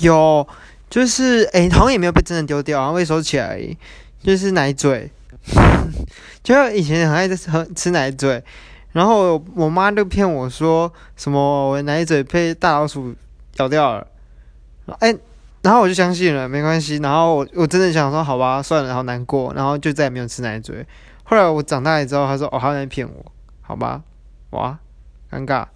有，就是，哎，好像也没有被真的丢掉，然后被收起来，就是奶嘴，就以前很爱在喝吃奶嘴，然后我妈就骗我说，什么我奶嘴被大老鼠咬掉了，哎，然后我就相信了，没关系，然后我我真的想说，好吧，算了，好难过，然后就再也没有吃奶嘴，后来我长大了之后，她说，哦，她在骗我，好吧，哇，尴尬。